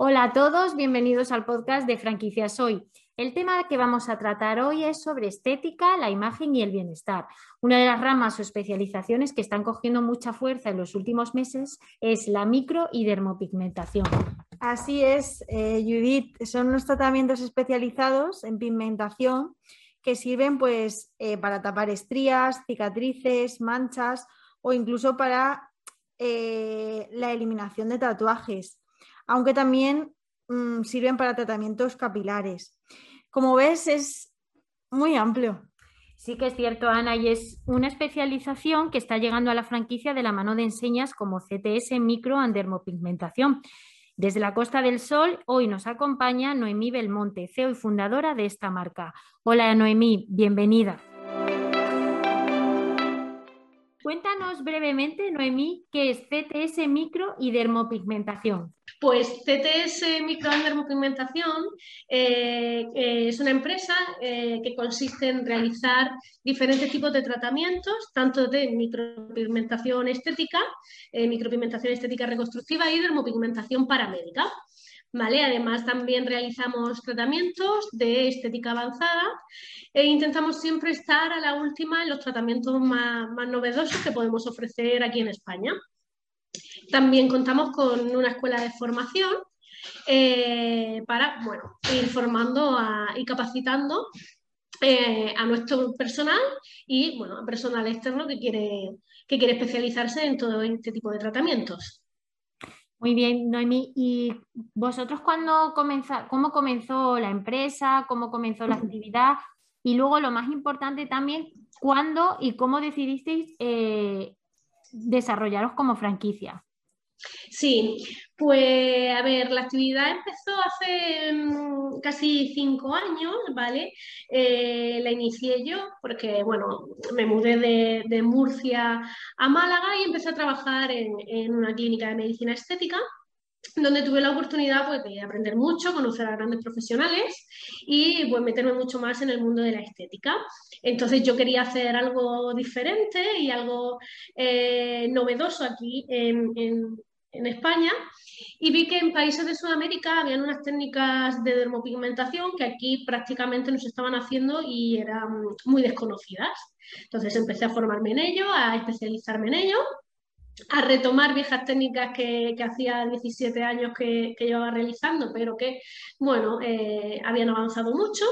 Hola a todos, bienvenidos al podcast de Franquicias Hoy. El tema que vamos a tratar hoy es sobre estética, la imagen y el bienestar. Una de las ramas o especializaciones que están cogiendo mucha fuerza en los últimos meses es la micro y dermopigmentación. Así es, eh, Judith, son unos tratamientos especializados en pigmentación que sirven pues, eh, para tapar estrías, cicatrices, manchas o incluso para eh, la eliminación de tatuajes aunque también mm, sirven para tratamientos capilares. Como ves, es muy amplio. Sí que es cierto, Ana, y es una especialización que está llegando a la franquicia de la mano de enseñas como CTS Micro and Dermopigmentación. Desde la Costa del Sol, hoy nos acompaña Noemí Belmonte, CEO y fundadora de esta marca. Hola Noemí, bienvenida. Cuéntanos brevemente, Noemí, qué es CTS micro y dermopigmentación. Pues CTS Micro y Dermopigmentación eh, eh, es una empresa eh, que consiste en realizar diferentes tipos de tratamientos, tanto de micropigmentación estética, micropigmentación estética reconstructiva y dermopigmentación paramédica. Además, también realizamos tratamientos de estética avanzada e intentamos siempre estar a la última en los tratamientos más, novedosos que podemos ofrecer aquí en España. También contamos con una escuela de formación eh, para bueno, ir formando y capacitando eh, a nuestro personal y bueno, personal externo que quiere, que quiere especializarse en todo este tipo de tratamientos. Muy bien, Noemí. ¿Y vosotros cuándo comenzó, cómo comenzó la empresa, cómo comenzó la actividad? Y luego lo más importante también, ¿cuándo y cómo decidisteis eh, desarrollaros como franquicia? Sí, pues a ver, la actividad empezó hace mm, casi cinco años, ¿vale? Eh, la inicié yo porque, bueno, me mudé de, Murcia a Málaga y empecé a trabajar en, una clínica de medicina estética donde tuve la oportunidad pues, de aprender mucho, conocer a grandes profesionales y pues, meterme mucho más en el mundo de la estética. Entonces yo quería hacer algo diferente y algo eh, novedoso aquí en, en España y vi que en países de Sudamérica habían unas técnicas de dermopigmentación que aquí prácticamente no se estaban haciendo y eran muy desconocidas. Entonces empecé a formarme en ello, a especializarme en ello, a retomar viejas técnicas que, hacía 17 años que, que, llevaba realizando, pero que, bueno, eh, habían avanzado mucho.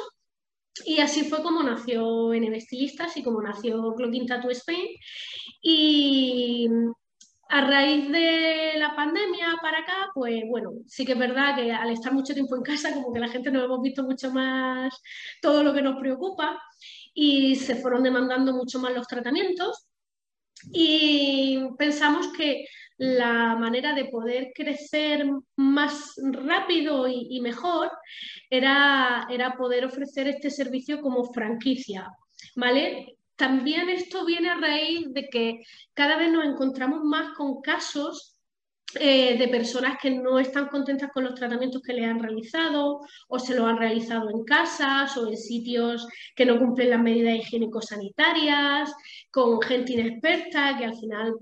Y así fue como nació NB Estilistas y como nació Clocking Tattoo Spain. Y, a raíz de la pandemia para acá, pues bueno, sí que es verdad que al estar mucho tiempo en casa, como que la gente no hemos visto mucho más todo lo que nos preocupa y se fueron demandando mucho más los tratamientos y pensamos que la manera de poder crecer más rápido y, y mejor era, era poder ofrecer este servicio como franquicia, ¿vale? También esto viene a raíz de que cada vez nos encontramos más con casos eh, de personas que no están contentas con los tratamientos que le han realizado o se lo han realizado en casas o en sitios que no cumplen las medidas higiénico-sanitarias, con gente inexperta que al final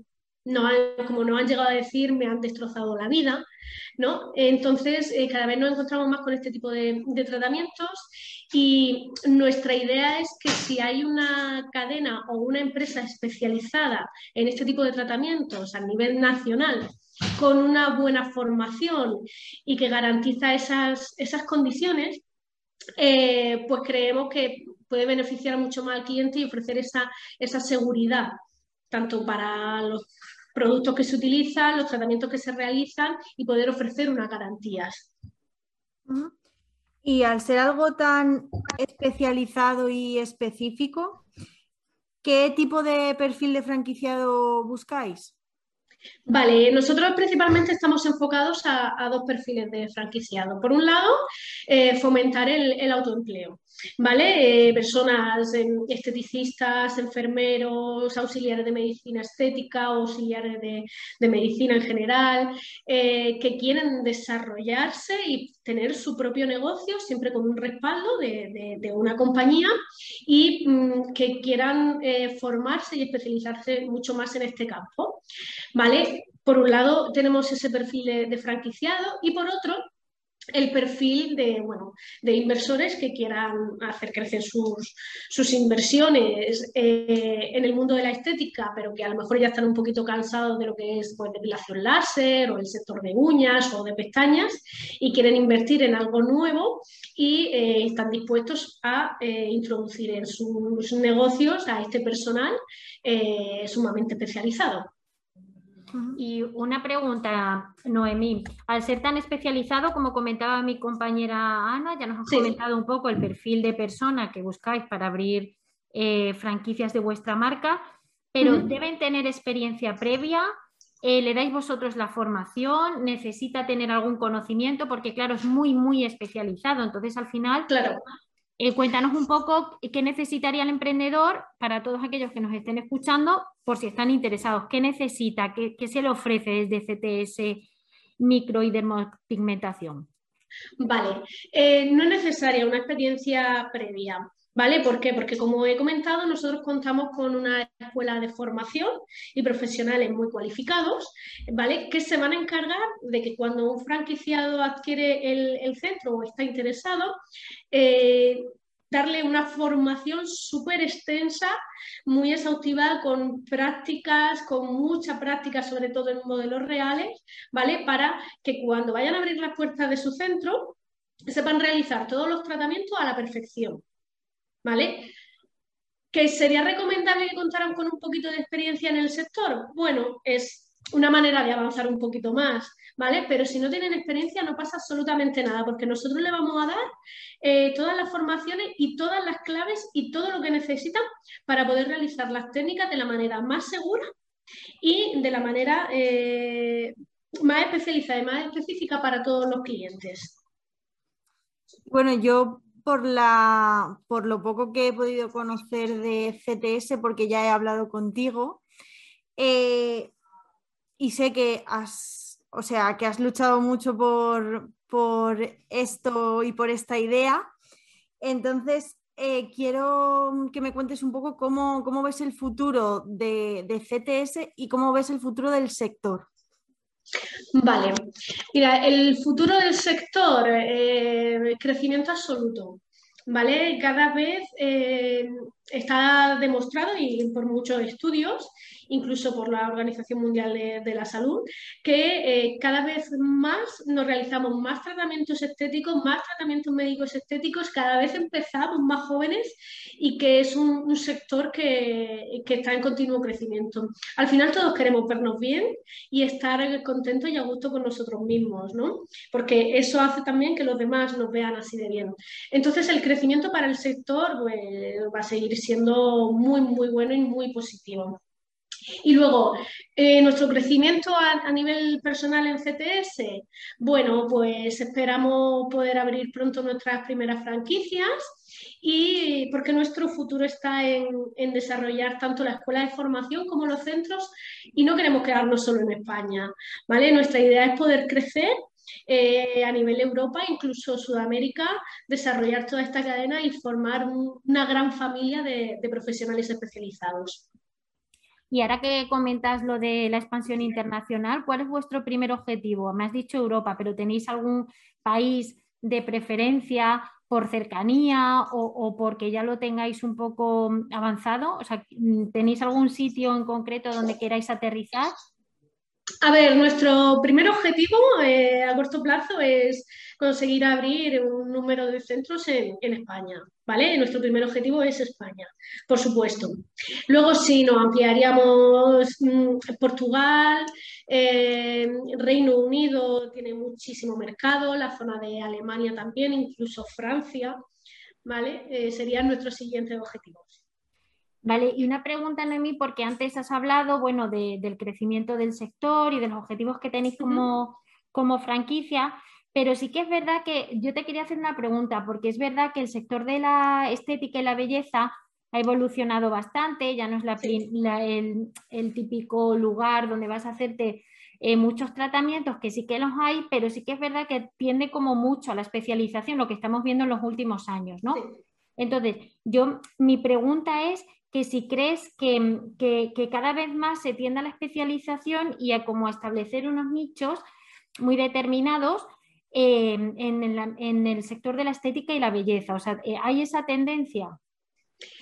no como nos han llegado a decir, me han destrozado la vida, ¿no? Entonces, eh, cada vez nos encontramos más con este tipo de, tratamientos y nuestra idea es que si hay una cadena o una empresa especializada en este tipo de tratamientos a nivel nacional, con una buena formación y que garantiza esas, esas condiciones, eh, pues creemos que puede beneficiar mucho más al cliente y ofrecer esa, esa seguridad tanto para los productos que se utilizan, los tratamientos que se realizan y poder ofrecer unas garantías. Y al ser algo tan especializado y específico, ¿qué tipo de perfil de franquiciado buscáis? Vale, nosotros principalmente estamos enfocados a, dos perfiles de franquiciado. Por un lado, eh, fomentar el, autoempleo, ¿vale? Eh, personas esteticistas, enfermeros, auxiliares de medicina estética, auxiliares de, medicina en general, eh, que quieren desarrollarse y tener su propio negocio, siempre con un respaldo de, una compañía y mm, que quieran formarse y especializarse mucho más en este campo, ¿vale? Por un lado tenemos ese perfil de, franquiciado y por otro el perfil de, bueno, de inversores que quieran hacer crecer sus, sus inversiones eh, en el mundo de la estética, pero que a lo mejor ya están un poquito cansados de lo que es pues, depilación láser o el sector de uñas o de pestañas y quieren invertir en algo nuevo y eh, están dispuestos a eh, introducir en sus negocios a este personal sumamente especializado. Y una pregunta, Noemí. Al ser tan especializado, como comentaba mi compañera Ana, ya nos has comentado un poco el perfil de persona que buscáis para abrir eh, franquicias de vuestra marca, pero deben tener experiencia previa. Eh, ¿Le dais vosotros la formación? ¿Necesita tener algún conocimiento? Porque, claro, es muy, muy especializado. Entonces, al final, claro. Eh, cuéntanos un poco qué necesitaría el emprendedor para todos aquellos que nos estén escuchando, por si están interesados. ¿Qué necesita? ¿Qué, se le ofrece desde CTS micro y dermopigmentación? Vale, eh, no es necesaria una experiencia previa. ¿Vale? ¿Por qué? Porque como he comentado, nosotros contamos con una escuela de formación y profesionales muy cualificados, ¿vale? Que se van a encargar de que cuando un franquiciado adquiere el, centro o está interesado, eh, darle una formación súper extensa, muy exhaustiva, con prácticas, con mucha práctica, sobre todo en modelos reales, ¿vale? Para que cuando vayan a abrir las puertas de su centro, sepan realizar todos los tratamientos a la perfección. ¿Vale? ¿Que sería recomendable que contaran con un poquito de experiencia en el sector? Bueno, es una manera de avanzar un poquito más, ¿vale? Pero si no tienen experiencia no pasa absolutamente nada, porque nosotros le vamos a dar eh, todas las formaciones y todas las claves y todo lo que necesitan para poder realizar las técnicas de la manera más segura y de la manera eh, más especializada y más específica para todos los clientes. Bueno, yo por, la, por lo poco que he podido conocer de CTS, porque ya he hablado contigo, eh, y sé que has, o sea, que has luchado mucho por, esto y por esta idea. Entonces, eh, quiero que me cuentes un poco cómo, ves el futuro de, CTS y cómo ves el futuro del sector. Vale, mira, el futuro del sector, eh, crecimiento absoluto, ¿vale? Cada vez eh, está demostrado y por muchos estudios incluso por la Organización Mundial de, la Salud, que eh, cada vez más nos realizamos más tratamientos estéticos, más tratamientos médicos estéticos, cada vez empezamos más jóvenes y que es un, sector que, está en continuo crecimiento. Al final todos queremos vernos bien y estar contentos y a gusto con nosotros mismos, ¿no? Porque eso hace también que los demás nos vean así de bien. Entonces el crecimiento para el sector pues, va a seguir siendo muy, muy bueno y muy positivo. Y luego, eh, nuestro crecimiento a, nivel personal en CTS, bueno, pues esperamos poder abrir pronto nuestras primeras franquicias y porque nuestro futuro está en, desarrollar tanto la escuela de formación como los centros y no queremos quedarnos solo en España, ¿vale? Nuestra idea es poder crecer eh, a nivel Europa, incluso Sudamérica, desarrollar toda esta cadena y formar una gran familia de profesionales especializados. Y ahora que comentas lo de la expansión internacional, ¿cuál es vuestro primer objetivo? Me has dicho Europa, pero ¿tenéis algún país de preferencia por cercanía o, porque ya lo tengáis un poco avanzado? O sea, ¿tenéis algún sitio en concreto donde queráis aterrizar? A ver, nuestro primer objetivo eh, a corto plazo es conseguir abrir un número de centros en, España, ¿vale? Nuestro primer objetivo es España, por supuesto. Luego sí, nos ampliaríamos mm, Portugal, eh, Reino Unido tiene muchísimo mercado, la zona de Alemania también, incluso Francia, ¿vale? Eh, serían nuestros siguientes objetivos. Vale, y una pregunta, Noemí, porque antes has hablado, bueno, del crecimiento del sector y de los objetivos que tenéis como, como franquicia, pero sí que es verdad que yo te quería hacer una pregunta, porque es verdad que el sector de la estética y la belleza ha evolucionado bastante, ya no es la, el, típico lugar donde vas a hacerte eh, muchos tratamientos, que sí que los hay, pero sí que es verdad que tiende como mucho a la especialización, lo que estamos viendo en los últimos años, ¿no? Entonces, yo, mi pregunta es que si crees que, cada vez más se tiende a la especialización y a como establecer unos nichos muy determinados, en, el sector de la estética y la belleza. O sea, eh, ¿hay esa tendencia?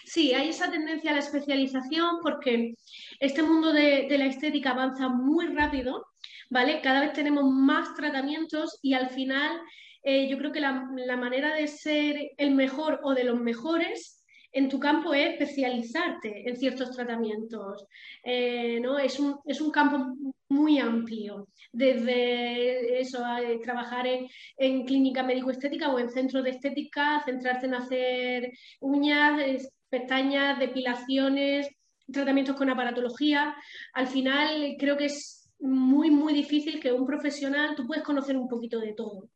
Sí, hay esa tendencia a la especialización porque este mundo de, la estética avanza muy rápido, ¿vale? Cada vez tenemos más tratamientos y al final eh, yo creo que la, la manera de ser el mejor o de los mejores en tu campo es especializarte en ciertos tratamientos. Eh, ¿no? es, un, es, un, campo muy amplio, desde eso, trabajar en, en clínica médico-estética o en centros de estética, centrarte en hacer uñas, pestañas, depilaciones, tratamientos con aparatología. Al final creo que es muy, muy difícil que un profesional, tú puedes conocer un poquito de todo,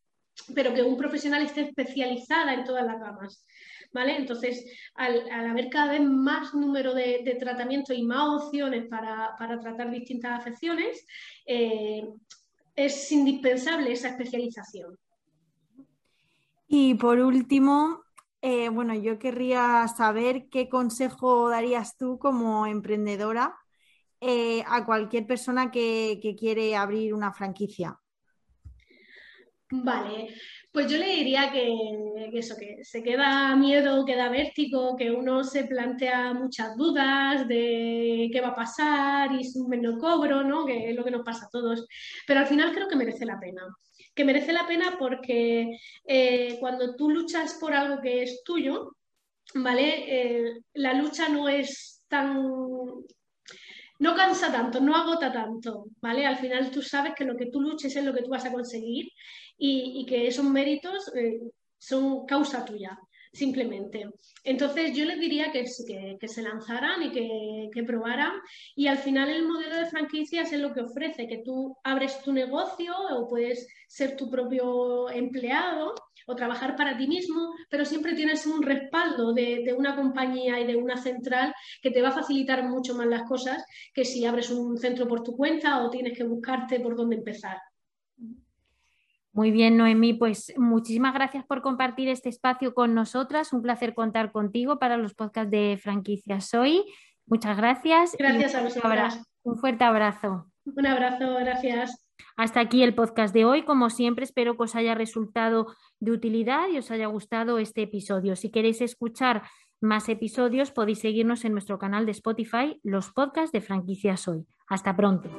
pero que un profesional esté especializada en todas las ramas. Entonces, al, haber cada vez más número de, tratamientos y más opciones para, tratar distintas afecciones, eh, es indispensable esa especialización. Y por último, eh, bueno, yo querría saber qué consejo darías tú como emprendedora eh, a cualquier persona que, quiere abrir una franquicia. Vale, pues yo le diría que, eso, que se queda miedo, queda vértigo, que uno se plantea muchas dudas de qué va a pasar y si un no cobro, ¿no? Que es lo que nos pasa a todos. Pero al final creo que merece la pena. Que merece la pena porque eh, cuando tú luchas por algo que es tuyo, ¿vale? Eh, la lucha no es tan no cansa tanto, no agota tanto, ¿vale? Al final tú sabes que lo que tú luches es lo que tú vas a conseguir y, que esos méritos eh, son causa tuya, simplemente. Entonces yo les diría que, que, se lanzaran y que, que, probaran y al final el modelo de franquicias es lo que ofrece, que tú abres tu negocio o puedes ser tu propio empleado o trabajar para ti mismo, pero siempre tienes un respaldo de, de, una compañía y de una central que te va a facilitar mucho más las cosas que si abres un centro por tu cuenta o tienes que buscarte por dónde empezar. Muy bien, Noemí, pues muchísimas gracias por compartir este espacio con nosotras. Un placer contar contigo para los podcasts de franquicias hoy. Muchas gracias. Gracias a vosotras. Un fuerte abrazo. Un abrazo, gracias. Hasta aquí el podcast de hoy. Como siempre, espero que os haya resultado de utilidad y os haya gustado este episodio. Si queréis escuchar más episodios, podéis seguirnos en nuestro canal de Spotify, los podcasts de franquicias hoy. Hasta pronto.